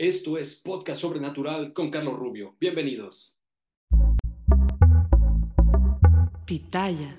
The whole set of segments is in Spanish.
Esto es Podcast Sobrenatural con Carlos Rubio. Bienvenidos. Pitaya.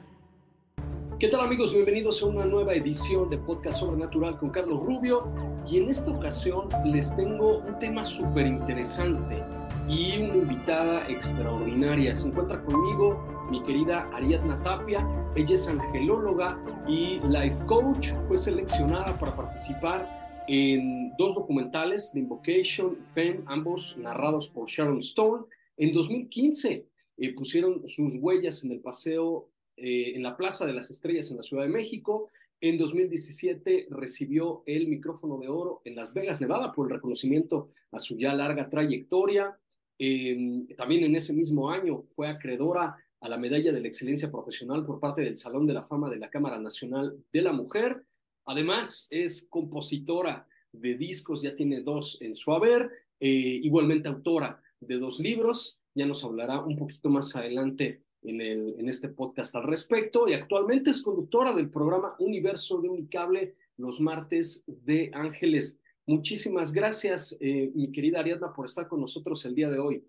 ¿Qué tal amigos? Bienvenidos a una nueva edición de Podcast Sobrenatural con Carlos Rubio. Y en esta ocasión les tengo un tema súper interesante y una invitada extraordinaria. Se encuentra conmigo mi querida Ariadna Tapia. Ella es angelóloga y life coach. Fue seleccionada para participar en dos documentales, The Invocation Fame, ambos narrados por Sharon Stone. En 2015 eh, pusieron sus huellas en el paseo eh, en la Plaza de las Estrellas en la Ciudad de México. En 2017 recibió el micrófono de oro en Las Vegas, Nevada, por el reconocimiento a su ya larga trayectoria. Em, también en ese mismo año fue acreedora a la Medalla de la Excelencia Profesional por parte del Salón de la Fama de la Cámara Nacional de la Mujer. Además, es compositora de discos, ya tiene dos en su haber, eh, igualmente autora de dos libros, ya nos hablará un poquito más adelante en, el, en este podcast al respecto, y actualmente es conductora del programa Universo de Unicable los martes de Ángeles. Muchísimas gracias, eh, mi querida Ariadna, por estar con nosotros el día de hoy.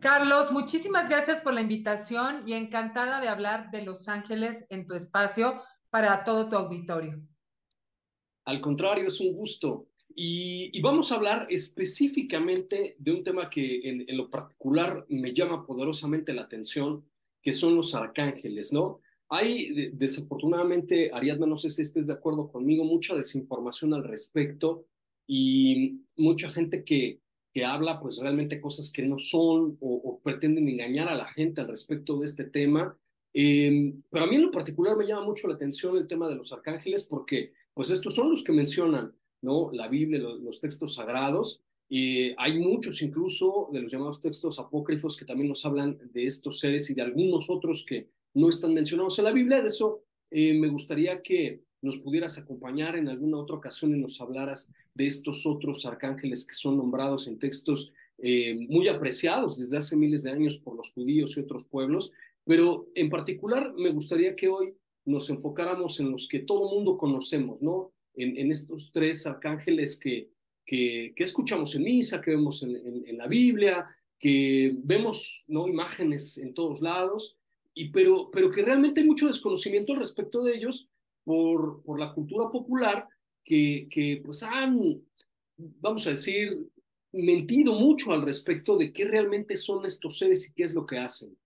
Carlos, muchísimas gracias por la invitación y encantada de hablar de Los Ángeles en tu espacio para todo tu auditorio. Al contrario, es un gusto. Y, vamos a hablar específicamente de un tema que en, lo particular me llama poderosamente la atención, que son los arcángeles, ¿no? Hay, desafortunadamente, Ariadna, no sé si estés de acuerdo conmigo, mucha desinformación al respecto y mucha gente que, que habla pues realmente cosas que no son o pretenden engañar a la gente al respecto de este tema eh, pero a mí en lo particular me llama mucho la atención el tema de los arcángeles porque pues estos son los que mencionan ¿no? la Biblia, los, textos sagrados. y hay muchos incluso de los llamados textos apócrifos que también nos hablan de estos seres y de algunos otros que no están mencionados en la Biblia. De eso eh, me gustaría que nos pudieras acompañar en alguna otra ocasión y nos hablaras de estos otros arcángeles que son nombrados en textos eh, muy apreciados desde hace miles de años por los judíos y otros pueblos, pero en particular me gustaría que hoy nos enfocáramos en los que todo mundo conocemos, ¿no? En, estos tres arcángeles que, que, escuchamos en misa, que vemos en, la Biblia, que vemos, ¿no? Imágenes en todos lados, y, pero, pero que realmente hay mucho desconocimiento respecto de ellos por, por la cultura popular que, que pues han, vamos a decir, mentido mucho al respecto de qué realmente son estos seres y qué es lo que hacen.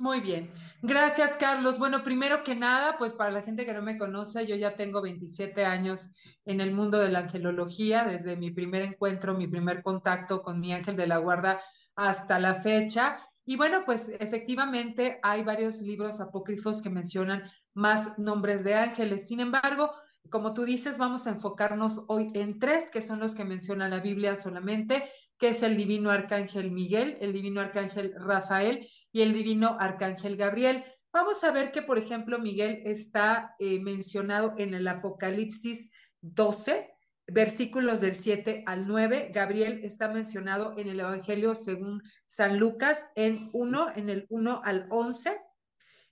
Muy bien. Gracias, Carlos. Bueno, primero que nada, pues para la gente que no me conoce, yo ya tengo 27 años en el mundo de la angelología, desde mi primer encuentro, mi primer contacto con mi ángel de la guarda hasta la fecha. Y bueno, pues efectivamente hay varios libros apócrifos que mencionan más nombres de ángeles. Sin embargo, como tú dices, vamos a enfocarnos hoy en tres, que son los que menciona la Biblia solamente, que es el divino arcángel Miguel, el divino arcángel Rafael y el divino arcángel Gabriel. Vamos a ver que, por ejemplo, Miguel está eh, mencionado en el Apocalipsis 12, versículos del 7 al 9. Gabriel está mencionado en el Evangelio según San Lucas en 1, en el 1 al 11.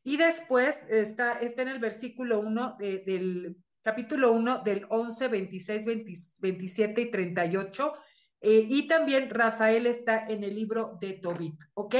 Y después está, está en el versículo 1 del capítulo 1 del 11, 26, 27 y 38. Eh, y también Rafael está en el libro de Tobit, ¿ok?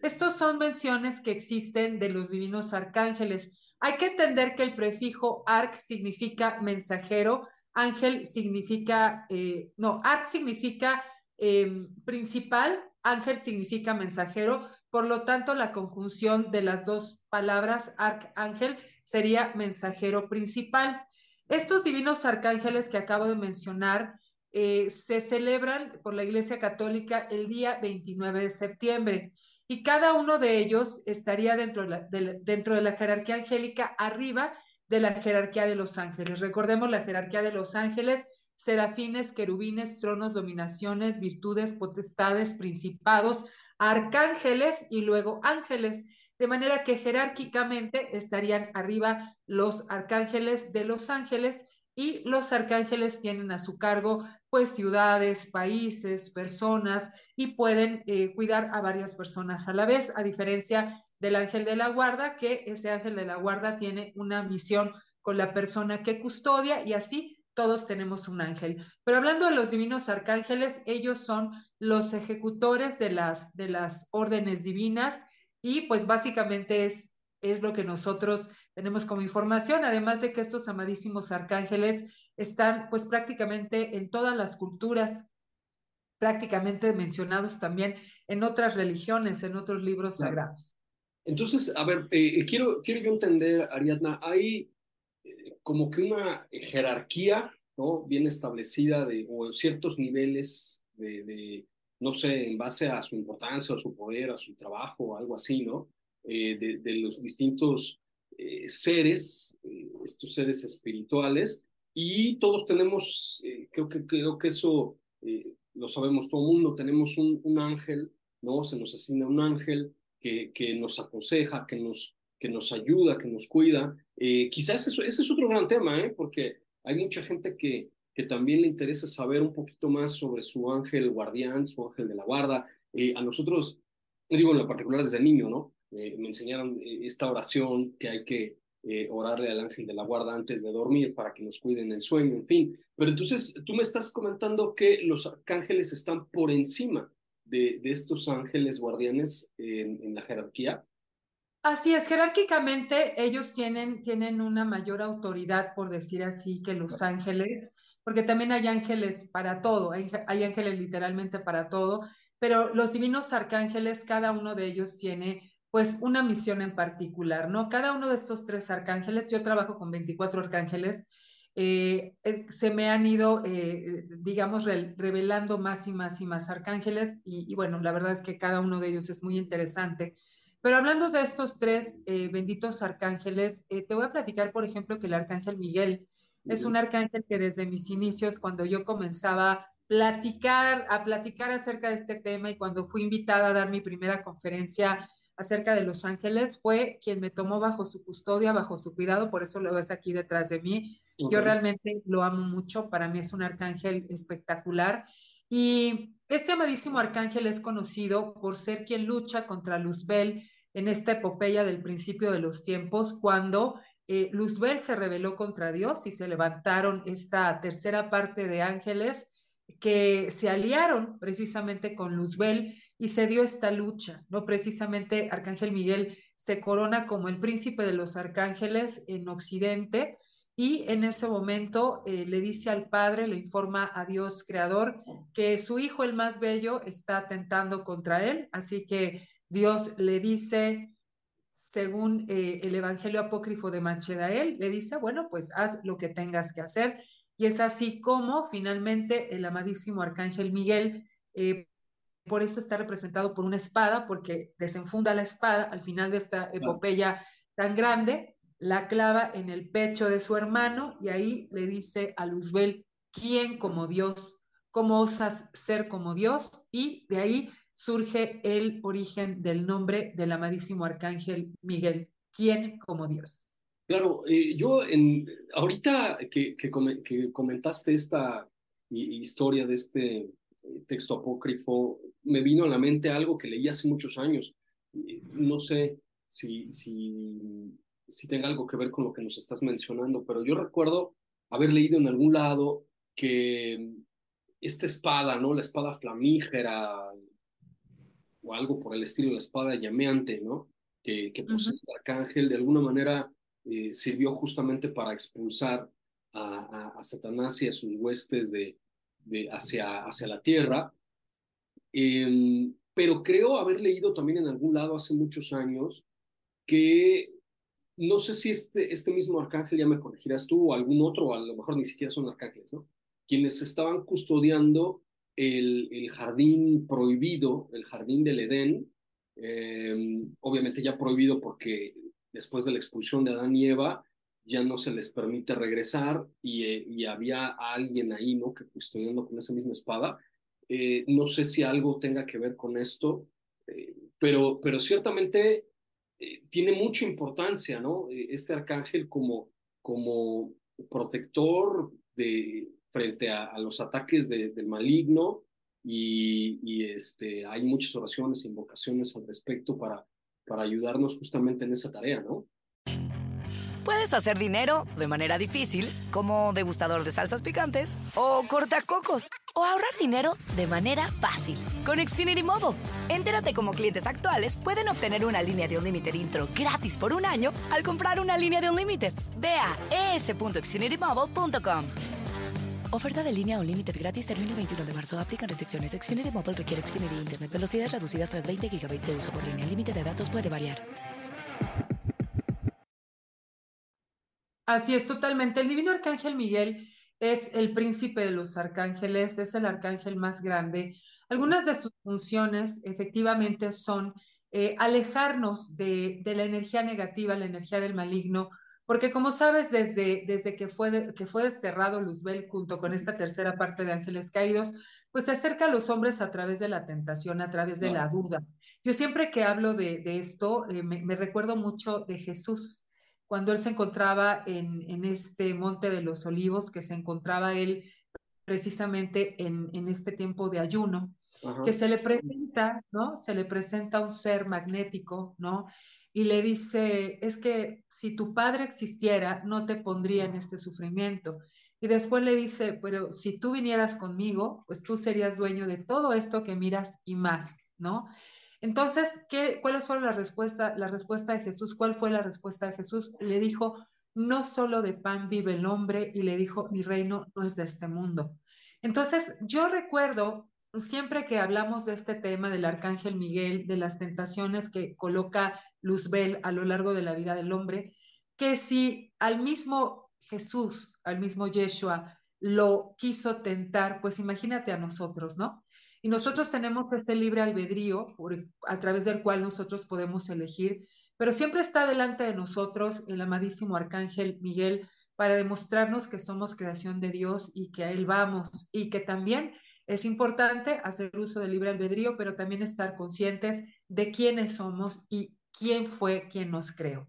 Estos son menciones que existen de los divinos arcángeles. Hay que entender que el prefijo arc significa mensajero, ángel significa, eh, no, arc significa em, principal, ángel significa mensajero, por lo tanto la conjunción de las dos palabras arcángel sería mensajero principal. Estos divinos arcángeles que acabo de mencionar eh, se celebran por la Iglesia Católica el día 29 de septiembre y cada uno de ellos estaría dentro de, la, dentro de la jerarquía angélica arriba de la jerarquía de los ángeles. Recordemos la jerarquía de los ángeles, serafines, querubines, tronos, dominaciones, virtudes, potestades, principados, arcángeles y luego ángeles. De manera que jerárquicamente estarían arriba los arcángeles de los ángeles y los arcángeles tienen a su cargo pues ciudades, países, personas y pueden eh, cuidar a varias personas a la vez, a diferencia del ángel de la guarda, que ese ángel de la guarda tiene una misión con la persona que custodia y así todos tenemos un ángel. Pero hablando de los divinos arcángeles, ellos son los ejecutores de las, de las órdenes divinas y pues básicamente es, es lo que nosotros tenemos como información, además de que estos amadísimos arcángeles están pues prácticamente en todas las culturas, prácticamente mencionados también en otras religiones, en otros libros sagrados. Entonces, a ver, eh, quiero, quiero yo entender, Ariadna, hay eh, como que una jerarquía, ¿no? Bien establecida de, o ciertos niveles de, de, no sé, en base a su importancia, a su poder, a su trabajo, o algo así, ¿no? Eh, de, los distintos eh, seres, eh, estos seres espirituales, y todos tenemos, creo, que, creo que eso lo sabemos todo el mundo, tenemos un, un, ángel, ¿no? Se nos asigna un ángel que, que nos aconseja, que nos, que nos ayuda, que nos cuida. quizás eso, ese es otro gran tema, ¿eh? Porque hay mucha gente que, que también le interesa saber un poquito más sobre su ángel guardián, su ángel de la guarda. a nosotros, digo en lo particular desde niño, ¿no? Eh, me enseñaron eh, esta oración que hay que eh, orarle al ángel de la guarda antes de dormir para que nos cuiden el sueño, en fin. Pero entonces tú me estás comentando que los arcángeles están por encima de, de estos ángeles guardianes en, en, la jerarquía. Así es, jerárquicamente ellos tienen, tienen una mayor autoridad, por decir así, que los ángeles, porque también hay ángeles para todo, hay, ángeles literalmente para todo, pero los divinos arcángeles, cada uno de ellos tiene pues una misión en particular, ¿no? Cada uno de estos tres arcángeles, yo trabajo con 24 arcángeles, eh, eh, se me han ido, eh, digamos, re revelando más y más y más arcángeles y, bueno, la verdad es que cada uno de ellos es muy interesante. Pero hablando de estos tres benditos arcángeles, te voy a platicar, por ejemplo, que el arcángel Miguel es un arcángel que desde mis inicios, cuando yo comenzaba a platicar, a platicar acerca de este tema y cuando fui invitada a dar mi primera conferencia acerca de los ángeles, fue quien me tomó bajo su custodia, bajo su cuidado, por eso lo ves aquí detrás de mí. Okay. Yo realmente lo amo mucho, para mí es un arcángel espectacular. Y este amadísimo arcángel es conocido por ser quien lucha contra Luzbel en esta epopeya del principio de los tiempos, cuando eh, Luzbel se rebeló contra Dios y se levantaron esta tercera parte de ángeles que se aliaron precisamente con Luzbel y se dio esta lucha, ¿no? Precisamente Arcángel Miguel se corona como el príncipe de los arcángeles en Occidente y en ese momento eh, le dice al Padre, le informa a Dios Creador que su hijo el más bello está atentando contra él, así que Dios le dice, según eh, el Evangelio apócrifo de Manchedael, le dice, bueno, pues haz lo que tengas que hacer. Y es así como finalmente el amadísimo Arcángel Miguel eh, por eso está representado por una espada, porque desenfunda la espada al final de esta epopeya tan grande, la clava en el pecho de su hermano y ahí le dice a Luzbel, ¿quién como Dios? ¿Cómo osas ser como Dios? Y de ahí surge el origen del nombre del amadísimo arcángel Miguel, ¿quién como Dios? Claro, eh, yo en, ahorita que, que, que comentaste esta historia de este texto apócrifo, me vino a la mente algo que leí hace muchos años. No sé si, si, si tenga algo que ver con lo que nos estás mencionando, pero yo recuerdo haber leído en algún lado que esta espada, ¿no? La espada flamígera o algo por el estilo, la espada llameante, ¿no? Que, que posee uh -huh. este arcángel, de alguna manera eh, sirvió justamente para expulsar a, a, Satanás y a sus huestes de, de hacia, hacia la tierra. Em, pero creo haber leído también en algún lado hace muchos años que no sé si este, este mismo arcángel, ya me corregirás tú, o algún otro, a lo mejor ni siquiera son arcángeles, ¿no? Quienes estaban custodiando el, el jardín prohibido, el jardín del Edén, em, obviamente ya prohibido porque después de la expulsión de Adán y Eva, ya no se les permite regresar y, eh, y había alguien ahí, ¿no? Que custodiando con esa misma espada. Eh, no sé si algo tenga que ver con esto, eh, pero, pero ciertamente eh, tiene mucha importancia, ¿no? Eh, este arcángel como, como protector de, frente a, los ataques del maligno y, y, este, hay muchas oraciones, e invocaciones al respecto para, para ayudarnos justamente en esa tarea, ¿no? Puedes hacer dinero de manera difícil, como degustador de salsas picantes, o cortacocos, o ahorrar dinero de manera fácil con Xfinity Mobile. Entérate cómo clientes actuales pueden obtener una línea de un límite intro gratis por un año al comprar una línea de un límite. Ve a es.xfinitymobile.com. Oferta de línea o límite gratis termina el 21 de marzo. Aplican restricciones. Xfinity Mobile requiere Xfinity Internet. Velocidades reducidas tras 20 GB de uso por línea. El límite de datos puede variar. Así es, totalmente. El divino arcángel Miguel es el príncipe de los arcángeles, es el arcángel más grande. Algunas de sus funciones efectivamente son eh, alejarnos de, de, la energía negativa, la energía del maligno, porque como sabes, desde, desde que, fue que fue desterrado Luzbel junto con esta tercera parte de ángeles caídos, pues se acerca a los hombres a través de la tentación, a través de la duda. Yo siempre que hablo de, de esto, eh, me, me recuerdo mucho de Jesús cuando él se encontraba en, en este monte de los olivos, que se encontraba él precisamente en, en este tiempo de ayuno, Ajá. que se le presenta, ¿no? Se le presenta un ser magnético, ¿no? Y le dice, es que si tu padre existiera, no te pondría en este sufrimiento. Y después le dice, pero si tú vinieras conmigo, pues tú serías dueño de todo esto que miras y más, ¿no? Entonces, ¿qué, ¿cuáles fueron la respuesta, la respuesta de Jesús? ¿Cuál fue la respuesta de Jesús? Le dijo, no solo de pan vive el hombre, y le dijo, mi reino no es de este mundo. Entonces, yo recuerdo siempre que hablamos de este tema del arcángel Miguel, de las tentaciones que coloca Luzbel a lo largo de la vida del hombre, que si al mismo Jesús, al mismo Yeshua, lo quiso tentar, pues imagínate a nosotros, ¿no? Y nosotros tenemos ese libre albedrío por, a través del cual nosotros podemos elegir, pero siempre está delante de nosotros el amadísimo arcángel Miguel para demostrarnos que somos creación de Dios y que a Él vamos y que también es importante hacer uso del libre albedrío, pero también estar conscientes de quiénes somos y quién fue quien nos creó.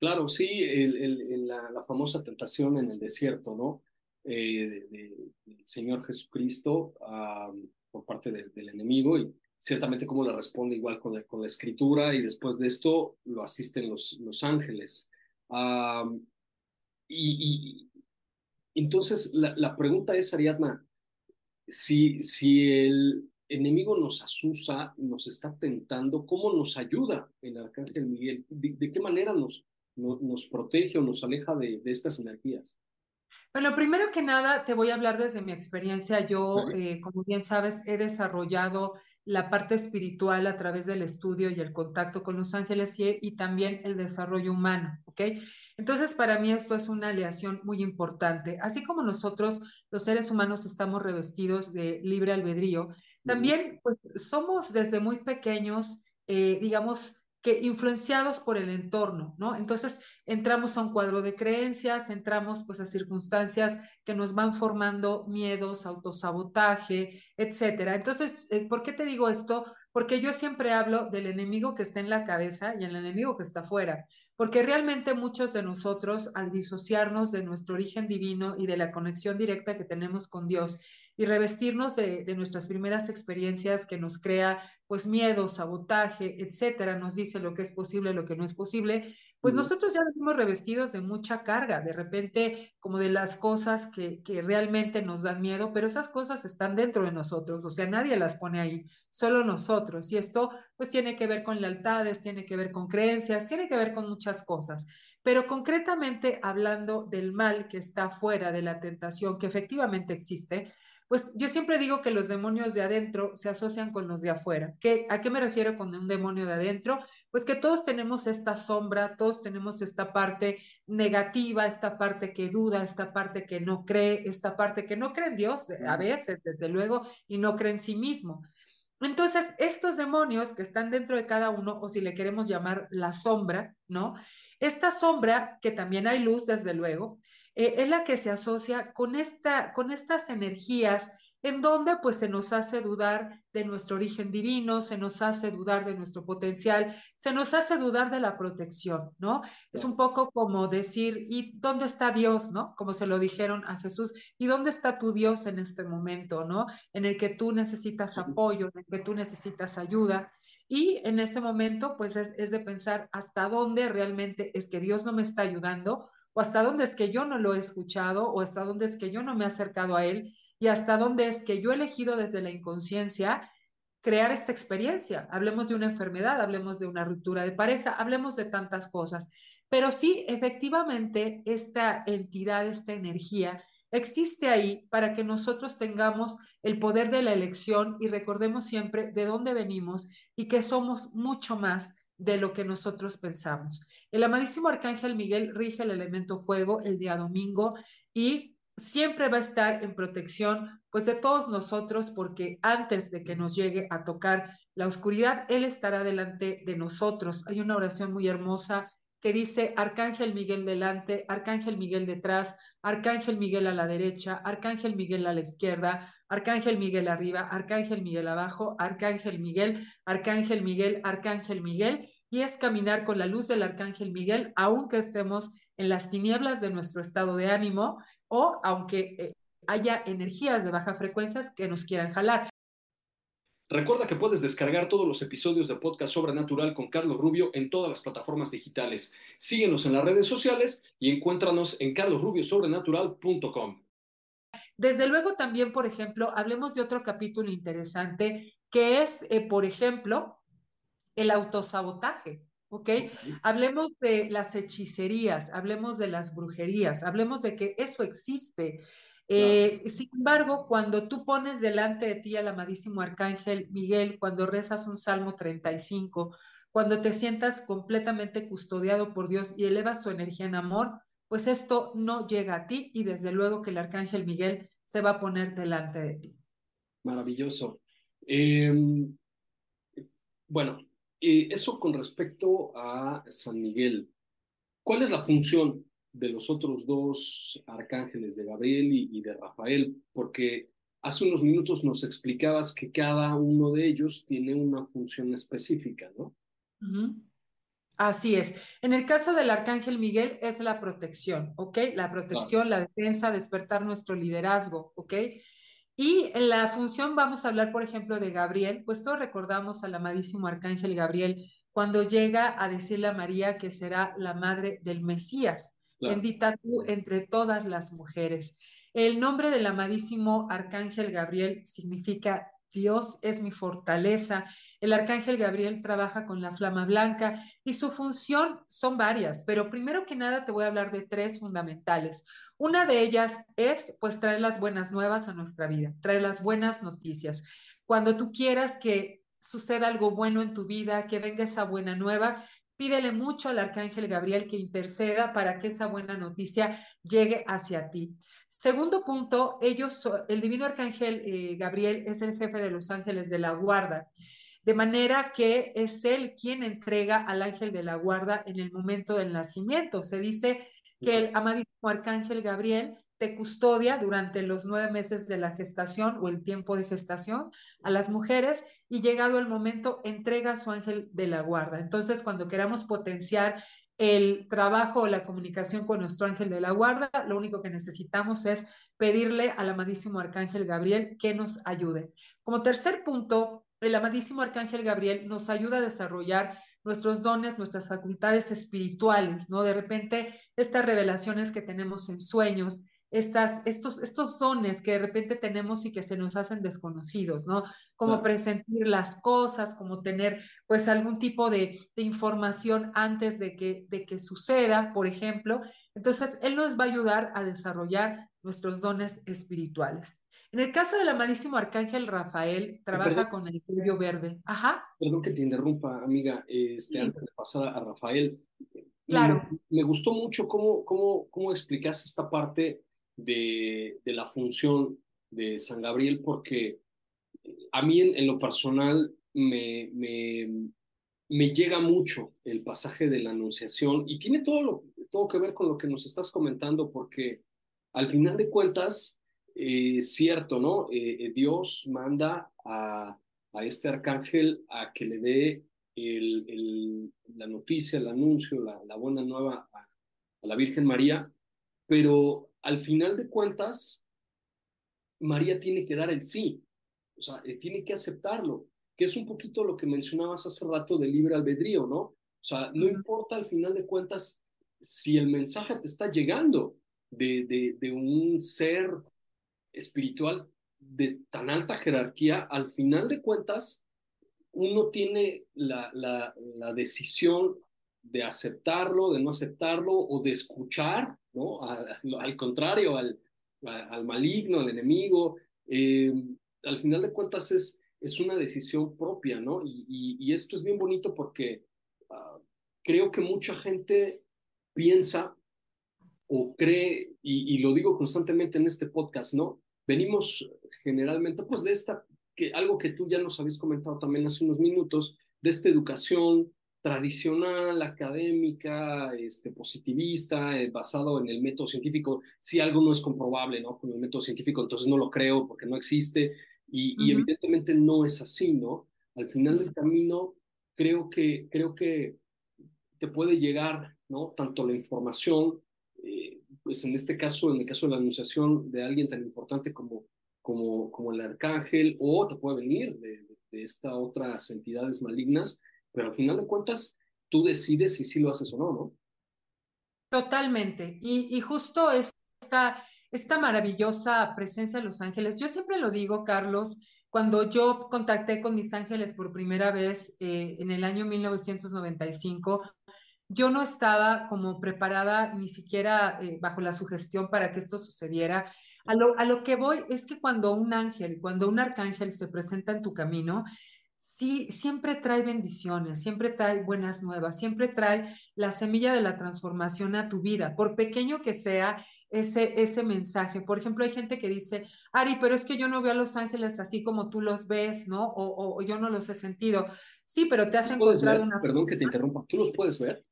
Claro, sí, el, el, la, la, famosa tentación en el desierto, ¿no? Eh, del de, de Señor Jesucristo. Um, por parte de, del enemigo y ciertamente cómo le responde igual con la, con la, escritura y después de esto lo asisten los, los ángeles. Uh, y, y, entonces la, la, pregunta es, Ariadna, si, si el enemigo nos asusa, nos está tentando, ¿cómo nos ayuda el arcángel Miguel? ¿De, de qué manera nos, no, nos protege o nos aleja de, de estas energías? Bueno, primero que nada, te voy a hablar desde mi experiencia. Yo, eh, como bien sabes, he desarrollado la parte espiritual a través del estudio y el contacto con los ángeles y, y, también el desarrollo humano, ¿ok? Entonces, para mí esto es una aleación muy importante. Así como nosotros, los seres humanos, estamos revestidos de libre albedrío, también pues, somos desde muy pequeños, eh, digamos, que influenciados por el entorno, ¿no? Entonces entramos a un cuadro de creencias, entramos pues a circunstancias que nos van formando miedos, autosabotaje, etcétera. Entonces, eh, ¿por qué te digo esto? Porque yo siempre hablo del enemigo que está en la cabeza y el enemigo que está afuera, porque realmente muchos de nosotros al disociarnos de nuestro origen divino y de la conexión directa que tenemos con Dios y revestirnos de, de nuestras primeras experiencias que nos crea pues miedo, sabotaje, etcétera, nos dice lo que es posible, lo que no es posible, pues nosotros ya venimos revestidos de mucha carga, de repente como de las cosas que, que realmente nos dan miedo, pero esas cosas están dentro de nosotros, o sea, nadie las pone ahí, solo nosotros. Y esto pues tiene que ver con lealtades, tiene que ver con creencias, tiene que ver con muchas cosas. Pero concretamente hablando del mal que está fuera de la tentación, que efectivamente existe, pues yo siempre digo que los demonios de adentro se asocian con los de afuera. ¿Qué, ¿A qué me refiero con un demonio de adentro? Pues que todos tenemos esta sombra, todos tenemos esta parte negativa, esta parte que duda, esta parte que no cree, esta parte que no cree en Dios, a veces, desde luego, y no cree en sí mismo. Entonces, estos demonios que están dentro de cada uno, o si le queremos llamar la sombra, ¿no? Esta sombra, que también hay luz, desde luego, eh, es la que se asocia con, esta, con estas energías en donde pues se nos hace dudar de nuestro origen divino, se nos hace dudar de nuestro potencial, se nos hace dudar de la protección, ¿no? Es un poco como decir, ¿y dónde está Dios, no? Como se lo dijeron a Jesús, ¿y dónde está tu Dios en este momento, no? En el que tú necesitas apoyo, en el que tú necesitas ayuda. Y en ese momento, pues es, es de pensar hasta dónde realmente es que Dios no me está ayudando o hasta dónde es que yo no lo he escuchado, o hasta dónde es que yo no me he acercado a él, y hasta dónde es que yo he elegido desde la inconsciencia crear esta experiencia. Hablemos de una enfermedad, hablemos de una ruptura de pareja, hablemos de tantas cosas. Pero sí, efectivamente, esta entidad, esta energía, existe ahí para que nosotros tengamos el poder de la elección y recordemos siempre de dónde venimos y que somos mucho más de lo que nosotros pensamos. El amadísimo arcángel Miguel rige el elemento fuego el día domingo y siempre va a estar en protección pues de todos nosotros porque antes de que nos llegue a tocar la oscuridad, Él estará delante de nosotros. Hay una oración muy hermosa que dice Arcángel Miguel delante, Arcángel Miguel detrás, Arcángel Miguel a la derecha, Arcángel Miguel a la izquierda, Arcángel Miguel arriba, Arcángel Miguel abajo, Arcángel Miguel, Arcángel Miguel, Arcángel Miguel, y es caminar con la luz del Arcángel Miguel, aunque estemos en las tinieblas de nuestro estado de ánimo o aunque eh, haya energías de baja frecuencia que nos quieran jalar. Recuerda que puedes descargar todos los episodios de Podcast Sobrenatural con Carlos Rubio en todas las plataformas digitales. Síguenos en las redes sociales y encuéntranos en carlosrubiosobrenatural.com. Desde luego también, por ejemplo, hablemos de otro capítulo interesante que es, eh, por ejemplo, el autosabotaje. ¿ok? Hablemos de las hechicerías, hablemos de las brujerías, hablemos de que eso existe. Eh, sin embargo, cuando tú pones delante de ti al amadísimo arcángel Miguel, cuando rezas un Salmo 35, cuando te sientas completamente custodiado por Dios y elevas tu energía en amor, pues esto no llega a ti y desde luego que el arcángel Miguel se va a poner delante de ti. Maravilloso. Em, bueno, eh, eso con respecto a San Miguel. ¿Cuál es la función de los otros dos arcángeles, de Gabriel y, de Rafael, porque hace unos minutos nos explicabas que cada uno de ellos tiene una función específica, ¿no? Así es. En el caso del arcángel Miguel es la protección, ¿ok? La protección, la defensa, despertar nuestro liderazgo, ¿ok? Y en la función vamos a hablar, por ejemplo, de Gabriel, pues todos recordamos al amadísimo arcángel Gabriel cuando llega a decirle a María que será la madre del Mesías. Bendita tú entre todas las mujeres. El nombre del amadísimo Arcángel Gabriel significa Dios es mi fortaleza. El Arcángel Gabriel trabaja con la flama blanca y su función son varias, pero primero que nada te voy a hablar de tres fundamentales. Una de ellas es pues traer las buenas nuevas a nuestra vida, traer las buenas noticias. Cuando tú quieras que suceda algo bueno en tu vida, que venga esa buena nueva, Pídele mucho al arcángel Gabriel que interceda para que esa buena noticia llegue hacia ti. Segundo punto, ellos, el divino arcángel eh, Gabriel es el jefe de los ángeles de la guarda, de manera que es él quien entrega al ángel de la guarda en el momento del nacimiento. Se dice que el amadísimo arcángel Gabriel custodia durante los nueve meses de la gestación o el tiempo de gestación a las mujeres y llegado el momento entrega a su ángel de la guarda. Entonces, cuando queramos potenciar el trabajo o la comunicación con nuestro ángel de la guarda, lo único que necesitamos es pedirle al amadísimo arcángel Gabriel que nos ayude. Como tercer punto, el amadísimo arcángel Gabriel nos ayuda a desarrollar nuestros dones, nuestras facultades espirituales, ¿no? De repente, estas revelaciones que tenemos en sueños, estas, estos, estos dones que de repente tenemos y que se nos hacen desconocidos, ¿no? Como presentir las cosas, como tener pues algún tipo de, de, información antes de que, de que suceda, por ejemplo. Entonces, Él nos va a ayudar a desarrollar nuestros dones espirituales. En el caso del amadísimo arcángel Rafael, trabaja con el cuello verde. Ajá. Perdón que te interrumpa, amiga, este, antes de pasar a Rafael. Claro. Me, gustó mucho cómo, cómo, cómo explicaste esta parte de, de, la función de San Gabriel, porque a mí en, lo personal me, me, me, llega mucho el pasaje de la Anunciación y tiene todo, todo que ver con lo que nos estás comentando, porque al final de cuentas, eh, cierto, ¿no? Eh, eh, Dios manda a, a, este arcángel a que le dé el, el, la noticia, el anuncio, la, buena nueva a la Virgen María, pero al final de cuentas, María tiene que dar el sí, o sea, eh, tiene que aceptarlo, que es un poquito lo que mencionabas hace rato del libre albedrío, ¿no? O sea, no importa al final de cuentas si el mensaje te está llegando de, de, de un ser espiritual de tan alta jerarquía, al final de cuentas, uno tiene la, la, la decisión de aceptarlo, de no aceptarlo o de escuchar ¿no? al contrario, al, al, maligno, al enemigo. Eh, al final de cuentas es, es una decisión propia, ¿no? Y, y, esto es bien bonito porque uh, creo que mucha gente piensa o cree, y, y, lo digo constantemente en este podcast, ¿no? Venimos generalmente, pues, de esta, que algo que tú ya nos habías comentado también hace unos minutos, de esta educación tradicional, académica, este, positivista, eh, basado en el método científico. Si algo no es comprobable, ¿no? Con el método científico, entonces no lo creo porque no existe. Y, y evidentemente no es así, ¿no? Al final del camino, creo que, creo que te puede llegar, ¿no? Tanto la información, eh, pues en este caso, en el caso de la anunciación de alguien tan importante como, como, como el arcángel, o te puede venir de, de, de estas otras entidades malignas, pero al final de cuentas tú decides si sí lo haces o no, ¿no? Totalmente. Y, justo esta, esta maravillosa presencia de los ángeles, yo siempre lo digo, Carlos, cuando yo contacté con mis ángeles por primera vez eh, en el año 1995, yo no estaba como preparada ni siquiera eh, bajo la sugestión para que esto sucediera. A lo, a lo que voy es que cuando un ángel, cuando un arcángel se presenta en tu camino, sí, siempre trae bendiciones, siempre trae buenas nuevas, siempre trae la semilla de la transformación a tu vida, por pequeño que sea ese, ese mensaje. Por ejemplo, hay gente que dice, Ari, pero es que yo no veo a los ángeles así como tú los ves, ¿no? O, o yo no los he sentido. Sí, pero te has encontrado una... Perdón que te interrumpa, ¿tú los puedes ver?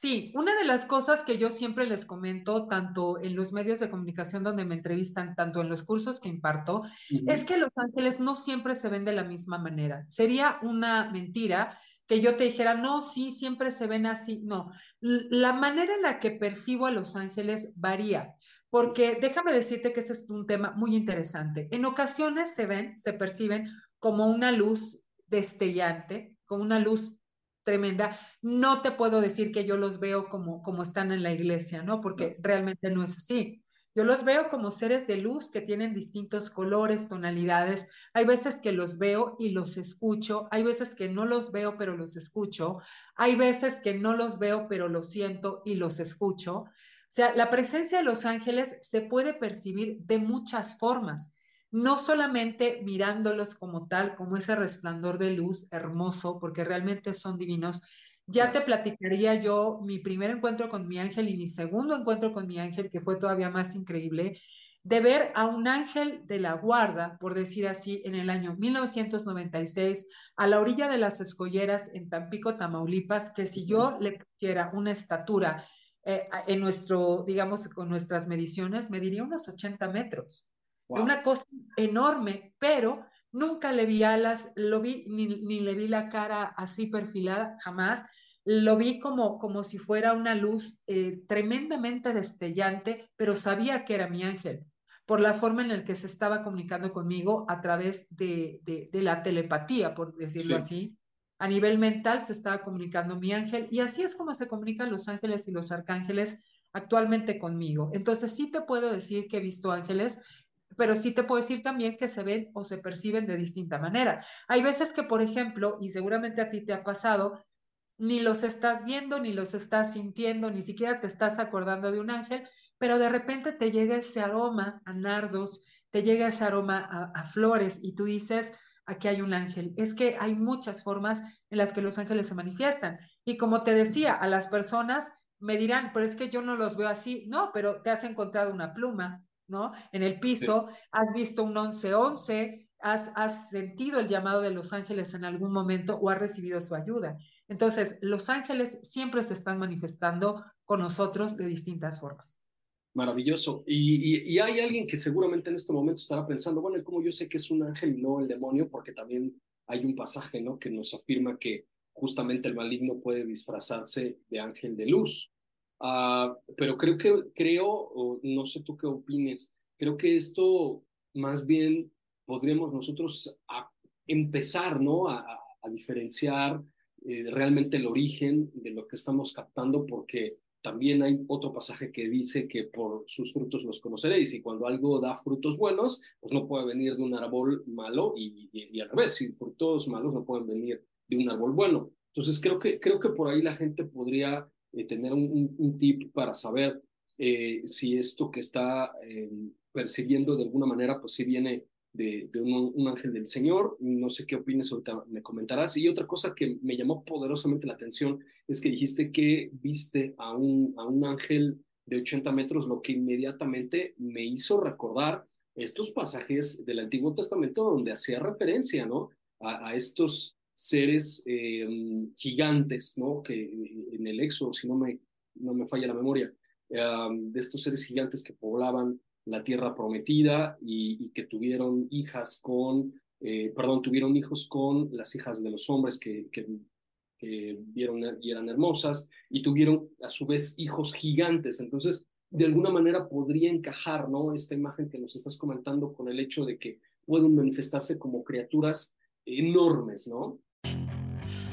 Sí, una de las cosas que yo siempre les comento, tanto en los medios de comunicación donde me entrevistan, tanto en los cursos que imparto, es que los ángeles no siempre se ven de la misma manera. Sería una mentira que yo te dijera, no, sí, siempre se ven así. No, la manera en la que percibo a los ángeles varía, porque déjame decirte que ese es un tema muy interesante. En ocasiones se ven, se perciben como una luz destellante, como una luz tremenda. No te puedo decir que yo los veo como, como están en la iglesia, ¿no? Porque realmente no es así. Yo los veo como seres de luz que tienen distintos colores, tonalidades. Hay veces que los veo y los escucho. Hay veces que no los veo, pero los escucho. Hay veces que no los veo, pero los siento y los escucho. O sea, la presencia de los ángeles se puede percibir de muchas formas no solamente mirándolos como tal, como ese resplandor de luz hermoso, porque realmente son divinos. Ya te platicaría yo mi primer encuentro con mi ángel y mi segundo encuentro con mi ángel, que fue todavía más increíble, de ver a un ángel de la guarda, por decir así, en el año 1996, a la orilla de las escolleras en Tampico, Tamaulipas, que si yo le pusiera una estatura eh, en nuestro, digamos, con nuestras mediciones, mediría unos 80 metros. Una cosa enorme, pero nunca le vi alas, lo vi, ni, ni, le vi la cara así perfilada, jamás. Lo vi como, como si fuera una luz eh, tremendamente destellante, pero sabía que era mi ángel, por la forma en la que se estaba comunicando conmigo a través de, de, de la telepatía, por decirlo sí. así. A nivel mental se estaba comunicando mi ángel y así es como se comunican los ángeles y los arcángeles actualmente conmigo. Entonces sí te puedo decir que he visto ángeles, pero sí te puedo decir también que se ven o se perciben de distinta manera. Hay veces que, por ejemplo, y seguramente a ti te ha pasado, ni los estás viendo, ni los estás sintiendo, ni siquiera te estás acordando de un ángel, pero de repente te llega ese aroma a nardos, te llega ese aroma a, flores y tú dices, aquí hay un ángel. Es que hay muchas formas en las que los ángeles se manifiestan. Y como te decía, a las personas me dirán, pero es que yo no los veo así. No, pero te has encontrado una pluma, ¿no? En el piso, has visto un 1111, has, has sentido el llamado de los ángeles en algún momento o has recibido su ayuda. Entonces, los ángeles siempre se están manifestando con nosotros de distintas formas. Maravilloso. Y, y, hay alguien que seguramente en este momento estará pensando, bueno, ¿cómo yo sé que es un ángel y no el demonio? Porque también hay un pasaje, ¿no? Que nos afirma que justamente el maligno puede disfrazarse de ángel de luz. Uh, pero creo que, creo, o no sé tú qué opines, creo que esto más bien podríamos nosotros empezar, ¿no? A, diferenciar eh, realmente el origen de lo que estamos captando, porque también hay otro pasaje que dice que por sus frutos los conoceréis, y cuando algo da frutos buenos, pues no puede venir de un árbol malo, y, y, al revés, si frutos malos no pueden venir de un árbol bueno. Entonces creo que, creo que por ahí la gente podría eh, tener un, tip para saber eh, si esto que está eh, persiguiendo de alguna manera, pues si viene de, un, ángel del Señor. No sé qué opinas, ahorita me comentarás. Y otra cosa que me llamó poderosamente la atención es que dijiste que viste a un, a un ángel de 80 metros, lo que inmediatamente me hizo recordar estos pasajes del Antiguo Testamento donde hacía referencia, ¿no? A estos seres eh, gigantes, ¿no? Que en el Éxodo, si no me, no me falla la memoria, de estos seres gigantes que poblaban la tierra prometida y, y que tuvieron hijas con, eh, perdón, tuvieron hijos con las hijas de los hombres que, que, que, vieron y eran hermosas y tuvieron a su vez hijos gigantes. Entonces, de alguna manera podría encajar, ¿no? Esta imagen que nos estás comentando con el hecho de que pueden manifestarse como criaturas enormes, ¿no?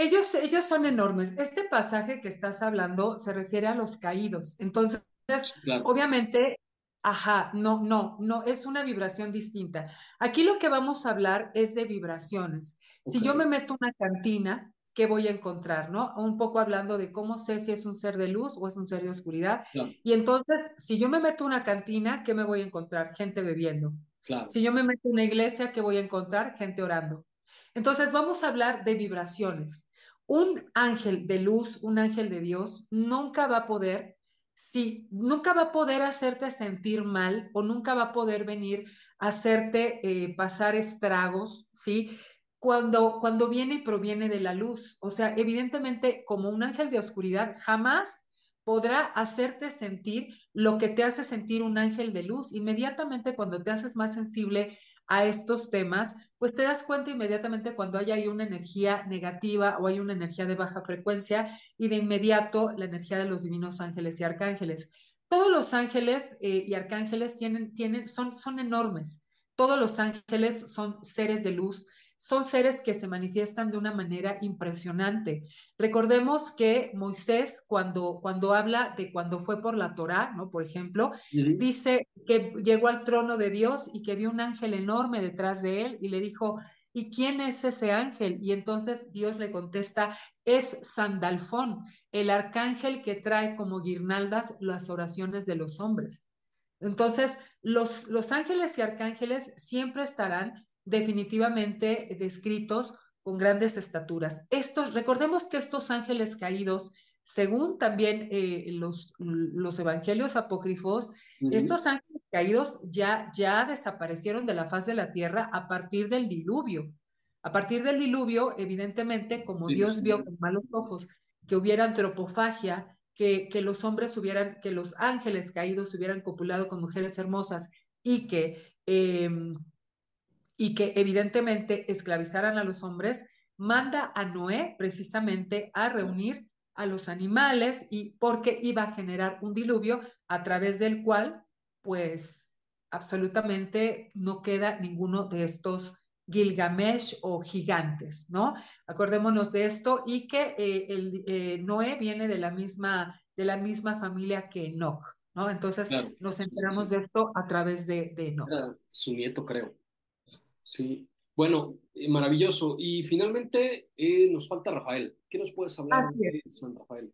Ellos, ellos son enormes. Este pasaje que estás hablando se refiere a los caídos. Entonces, claro. obviamente, ajá, no, no, no, es una vibración distinta. Aquí lo que vamos a hablar es de vibraciones. Okay. Si yo me meto una cantina, ¿qué voy a encontrar? ¿No? Un poco hablando de cómo sé si es un ser de luz o es un ser de oscuridad. Claro. Y entonces, si yo me meto una cantina, ¿qué me voy a encontrar? Gente bebiendo. Claro. Si yo me meto una iglesia, ¿qué voy a encontrar? Gente orando. Entonces, vamos a hablar de vibraciones un ángel de luz, un ángel de Dios, nunca va a poder, si, nunca va a poder hacerte sentir mal o nunca va a poder venir a hacerte eh, pasar estragos, ¿sí? Cuando, cuando viene y proviene de la luz. O sea, evidentemente, como un ángel de oscuridad, jamás podrá hacerte sentir lo que te hace sentir un ángel de luz. Inmediatamente cuando te haces más sensible a estos temas, pues te das cuenta inmediatamente cuando hay ahí una energía negativa o hay una energía de baja frecuencia y de inmediato la energía de los divinos ángeles y arcángeles. Todos los ángeles eh, y arcángeles tienen, tienen, son, son enormes. Todos los ángeles son seres de luz, son seres que se manifiestan de una manera impresionante. Recordemos que Moisés, cuando, cuando habla de cuando fue por la Torá, ¿no? Por ejemplo, uh -huh. dice que llegó al trono de Dios y que vio un ángel enorme detrás de él y le dijo, ¿y quién es ese ángel? Y entonces Dios le contesta, es Sandalfón, el arcángel que trae como guirnaldas las oraciones de los hombres. Entonces, los, los ángeles y arcángeles siempre estarán definitivamente descritos con grandes estaturas. Estos, recordemos que estos ángeles caídos, según también eh, los, los evangelios apócrifos, uh -huh. estos ángeles caídos ya, ya desaparecieron de la faz de la tierra a partir del diluvio. A partir del diluvio, evidentemente, como sí, Dios sí. vio con malos ojos que hubiera antropofagia, que, que los hombres hubieran, que los ángeles caídos hubieran copulado con mujeres hermosas y que, em, y que evidentemente esclavizaran a los hombres, manda a Noé precisamente a reunir a los animales y porque iba a generar un diluvio a través del cual, pues, absolutamente no queda ninguno de estos Gilgamesh o gigantes, ¿no? Acordémonos de esto y que eh, el, eh, Noé viene de la misma de la misma familia que Enoch, ¿no? Entonces nos enteramos de esto a través de, de Enoch. su nieto, creo. Sí. Bueno, eh, maravilloso. Y finalmente nos falta Rafael. ¿Qué nos puedes hablar de San Rafael?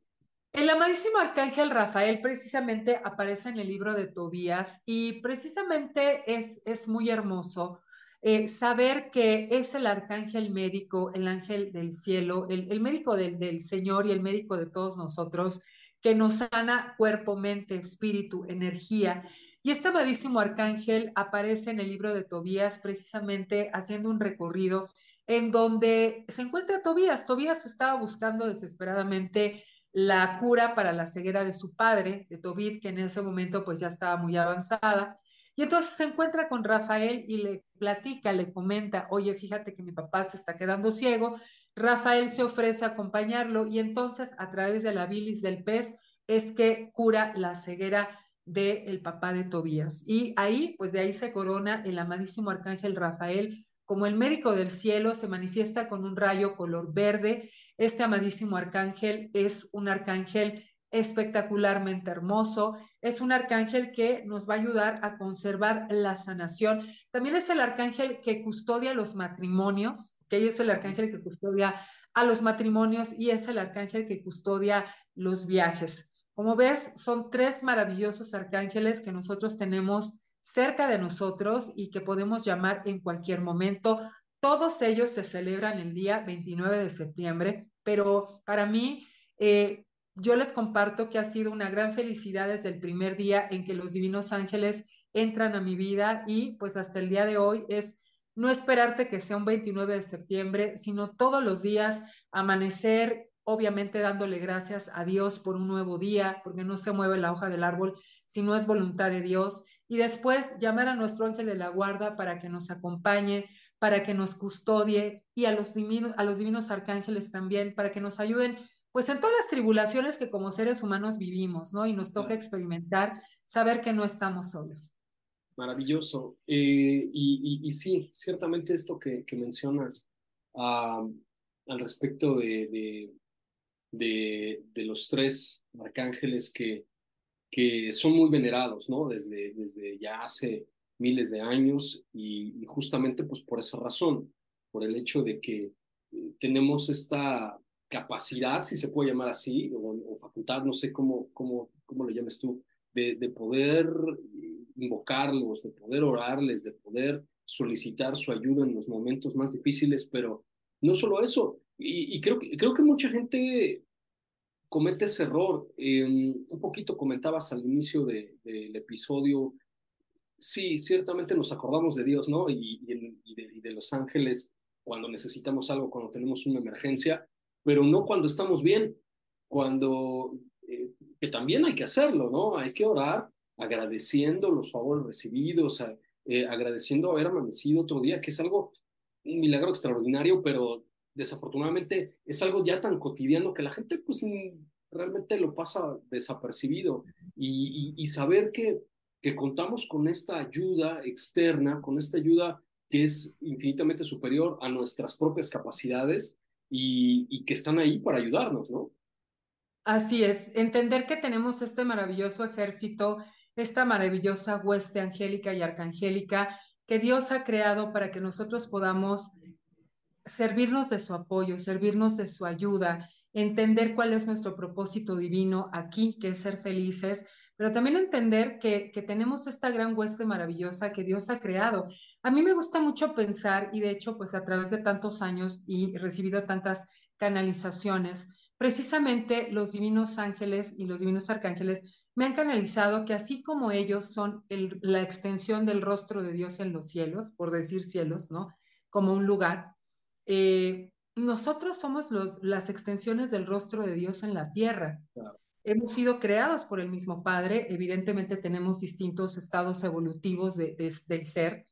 El amadísimo arcángel Rafael precisamente aparece en el libro de Tobías y precisamente es, es muy hermoso eh, saber que es el arcángel médico, el ángel del cielo, el, el médico del, del, Señor y el médico de todos nosotros, que nos sana cuerpo, mente, espíritu, energía. Y este amadísimo arcángel aparece en el libro de Tobías precisamente haciendo un recorrido en donde se encuentra Tobías. Tobías estaba buscando desesperadamente la cura para la ceguera de su padre, de Tobit, que en ese momento pues ya estaba muy avanzada. Y entonces se encuentra con Rafael y le platica, le comenta, oye, fíjate que mi papá se está quedando ciego. Rafael se ofrece a acompañarlo y entonces a través de la bilis del pez es que cura la ceguera del papá de Tobías. Y ahí, pues de ahí se corona el amadísimo arcángel Rafael como el médico del cielo, se manifiesta con un rayo color verde. Este amadísimo arcángel es un arcángel espectacularmente hermoso. Es un arcángel que nos va a ayudar a conservar la sanación. También es el arcángel que custodia los matrimonios, que es el arcángel que custodia a los matrimonios y es el arcángel que custodia los viajes. Como ves, son tres maravillosos arcángeles que nosotros tenemos cerca de nosotros y que podemos llamar en cualquier momento. Todos ellos se celebran el día 29 de septiembre, pero para mí, eh, yo les comparto que ha sido una gran felicidad desde el primer día en que los divinos ángeles entran a mi vida y pues hasta el día de hoy es no esperarte que sea un 29 de septiembre, sino todos los días amanecer, obviamente dándole gracias a Dios por un nuevo día, porque no se mueve la hoja del árbol si no es voluntad de Dios y después llamar a nuestro ángel de la guarda para que nos acompañe, para que nos custodie y a los, divinos, a los divinos arcángeles también, para que nos ayuden pues en todas las tribulaciones que como seres humanos vivimos, ¿no? Y nos toca experimentar, saber que no estamos solos. Maravilloso. Eh, y, y, sí, ciertamente esto que, que mencionas uh, al respecto de, de, de, de, los tres arcángeles que, que son muy venerados, ¿no? Desde, desde ya hace miles de años y, justamente pues por esa razón, por el hecho de que eh, tenemos esta capacidad, si se puede llamar así, o, facultad, no sé cómo, cómo, cómo lo llames tú, de, de poder invocarlos, de poder orarles, de poder solicitar su ayuda en los momentos más difíciles, pero no solo eso, y, creo, creo que mucha gente comete ese error. un poquito comentabas al inicio del episodio, sí, ciertamente nos acordamos de Dios, ¿no? Y, de, los ángeles cuando necesitamos algo, cuando tenemos una emergencia, pero no cuando estamos bien, cuando, eh, que también hay que hacerlo, ¿no? Hay que orar agradeciendo los favores recibidos, eh, agradeciendo haber amanecido otro día, que es algo, un milagro extraordinario, pero desafortunadamente es algo ya tan cotidiano que la gente pues realmente lo pasa desapercibido y, saber que, que contamos con esta ayuda externa, con esta ayuda que es infinitamente superior a nuestras propias capacidades y, y que están ahí para ayudarnos, ¿no? Así es, entender que tenemos este maravilloso ejército, esta maravillosa hueste angélica y arcangélica que Dios ha creado para que nosotros podamos servirnos de su apoyo, servirnos de su ayuda, entender cuál es nuestro propósito divino aquí, que es ser felices, pero también entender que, que, tenemos esta gran hueste maravillosa que Dios ha creado. A mí me gusta mucho pensar, y de hecho, pues a través de tantos años y recibido tantas canalizaciones, precisamente los divinos ángeles y los divinos arcángeles me han canalizado que así como ellos son la extensión del rostro de Dios en los cielos, por decir cielos, ¿no? Como un lugar, eh, nosotros somos los, las extensiones del rostro de Dios en la tierra. hemos sido creados por el mismo Padre, evidentemente tenemos distintos estados evolutivos de, del ser,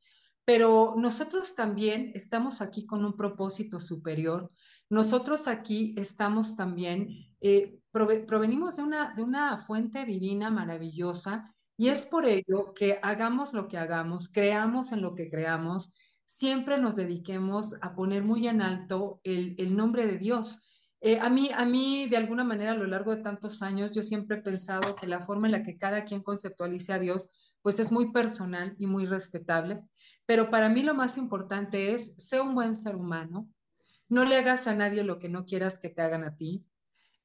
pero nosotros también estamos aquí con un propósito superior. Nosotros aquí estamos también, eh, provenimos de una, de una fuente divina maravillosa y es por ello que hagamos lo que hagamos, creamos en lo que creamos, siempre nos dediquemos a poner muy en alto el, el nombre de Dios. Eh, a, mí, a mí, de alguna manera, a lo largo de tantos años, yo siempre he pensado que la forma en la que cada quien conceptualice a Dios, pues es muy personal y muy respetable. Pero para mí lo más importante es, ser un buen ser humano, no le hagas a nadie lo que no quieras que te hagan a ti.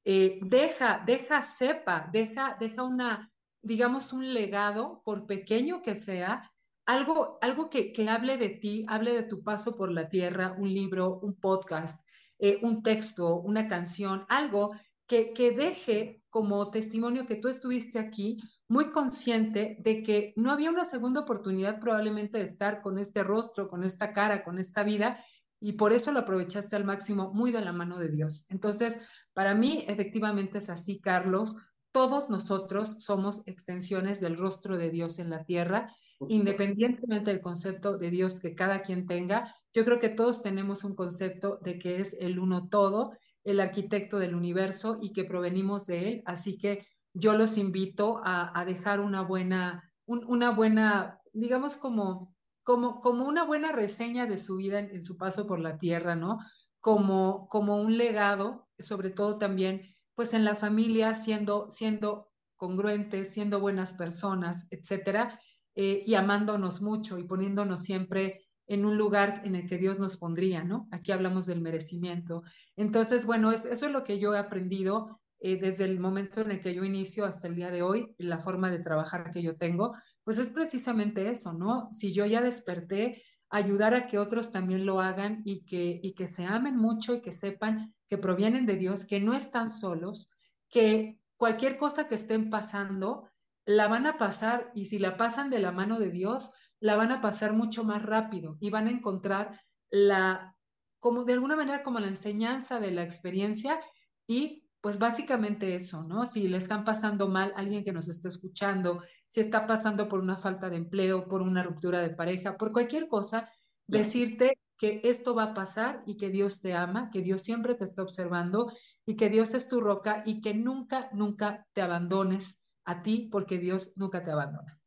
Eh, deja, deja, sepa, deja, deja una, digamos, un legado, por pequeño que sea, algo, algo que, que hable de ti, hable de tu paso por la tierra, un libro, un podcast, eh, un texto, una canción, algo que, que deje como testimonio que tú estuviste aquí muy consciente de que no había una segunda oportunidad probablemente de estar con este rostro, con esta cara, con esta vida, y por eso lo aprovechaste al máximo, muy de la mano de Dios. Entonces, para mí, efectivamente es así, Carlos. Todos nosotros somos extensiones del rostro de Dios en la tierra, independientemente del concepto de Dios que cada quien tenga. Yo creo que todos tenemos un concepto de que es el uno todo, el arquitecto del universo y que provenimos de él. Así que yo los invito a, dejar una buena, una buena, digamos como, como, como una buena reseña de su vida en, en su paso por la tierra, ¿no? Como, como un legado, sobre todo también pues en la familia, siendo, siendo congruentes, siendo buenas personas, etcétera, eh, y amándonos mucho y poniéndonos siempre en un lugar en el que Dios nos pondría, ¿no? Aquí hablamos del merecimiento. Entonces, bueno, eso es lo que yo he aprendido eh, desde el momento en el que yo inicio hasta el día de hoy, la forma de trabajar que yo tengo, pues es precisamente eso, ¿no? Si yo ya desperté, ayudar a que otros también lo hagan y que, y que se amen mucho y que sepan que provienen de Dios, que no están solos, que cualquier cosa que estén pasando, la van a pasar y si la pasan de la mano de Dios, la van a pasar mucho más rápido y van a encontrar la, como de alguna manera, como la enseñanza de la experiencia y pues básicamente eso, ¿no? Si le están pasando mal a alguien que nos está escuchando, si está pasando por una falta de empleo, por una ruptura de pareja, por cualquier cosa, decirte que esto va a pasar y que Dios te ama, que Dios siempre te está observando y que Dios es tu roca y que nunca, nunca te abandones a ti porque Dios nunca te abandona.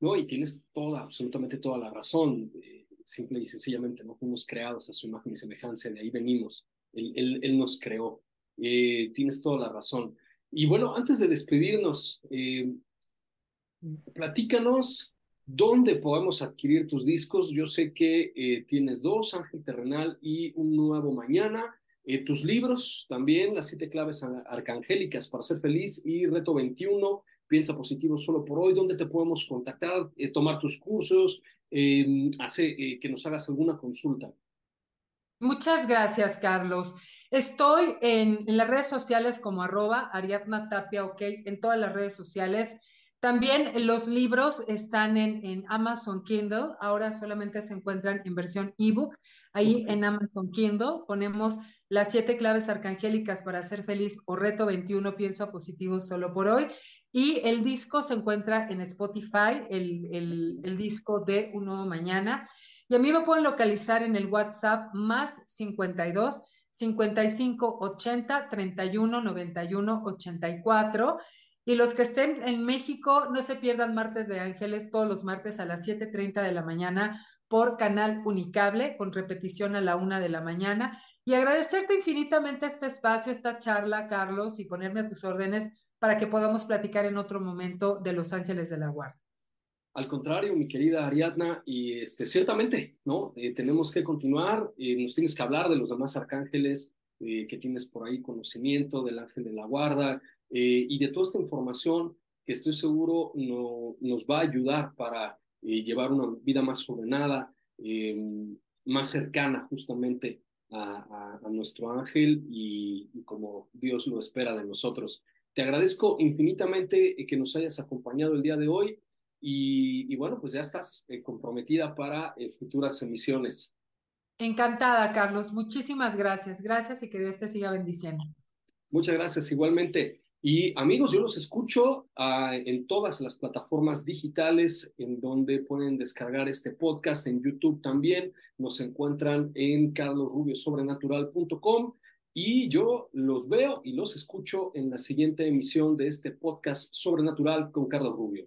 No, y tienes toda, absolutamente toda la razón. Eh, simple y sencillamente, no fuimos creados a su imagen y semejanza, de ahí venimos. Él, él, nos creó. Eh, tienes toda la razón. Y bueno, antes de despedirnos, eh, platícanos ¿Dónde podemos adquirir tus discos? Yo sé que tienes dos, Ángel Terrenal y Un Nuevo Mañana. Eh, tus libros también, Las siete claves arcangélicas para ser feliz y Reto 21, Piensa positivo solo por hoy. ¿Dónde te podemos contactar, eh, tomar tus cursos, em, hace, que nos hagas alguna consulta? Muchas gracias, Carlos. Estoy en, en las redes sociales como arroba Ariadna Tapia, ok, en todas las redes sociales. También los libros están en, Amazon Kindle, ahora solamente se encuentran en versión ebook. Ahí en Amazon Kindle ponemos las siete claves arcangélicas para ser feliz o reto 21, piensa positivo solo por hoy. Y el disco se encuentra en Spotify, el, el disco de Un Nuevo Mañana. Y a mí me pueden localizar en el WhatsApp más 52 55 80 31 91 84. Y los que estén en México, no se pierdan Martes de Ángeles todos los martes a las 7.30 de la mañana por canal Unicable, con repetición a la una de la mañana. Y agradecerte infinitamente este espacio, esta charla, Carlos, y ponerme a tus órdenes para que podamos platicar en otro momento de Los Ángeles de la Guardia. Al contrario, mi querida Ariadna, y este, ciertamente, ¿no? Eh, tenemos que continuar, eh, nos tienes que hablar de los demás arcángeles, eh, que tienes por ahí conocimiento del ángel de la guarda, eh, y de toda esta información que estoy seguro no, nos va a ayudar para eh, llevar una vida más ordenada, eh, más cercana justamente a, a, nuestro ángel y, como Dios lo espera de nosotros. Te agradezco infinitamente que nos hayas acompañado el día de hoy y, y bueno, pues ya estás comprometida para futuras emisiones. Encantada, Carlos. Muchísimas gracias. Gracias y que Dios te siga bendiciendo. Muchas gracias igualmente. Y amigos, yo los escucho uh, en todas las plataformas digitales en donde pueden descargar este podcast, en YouTube también. Nos encuentran en carlosrubiosobrenatural.com y yo los veo y los escucho en la siguiente emisión de este podcast Sobrenatural con Carlos Rubio.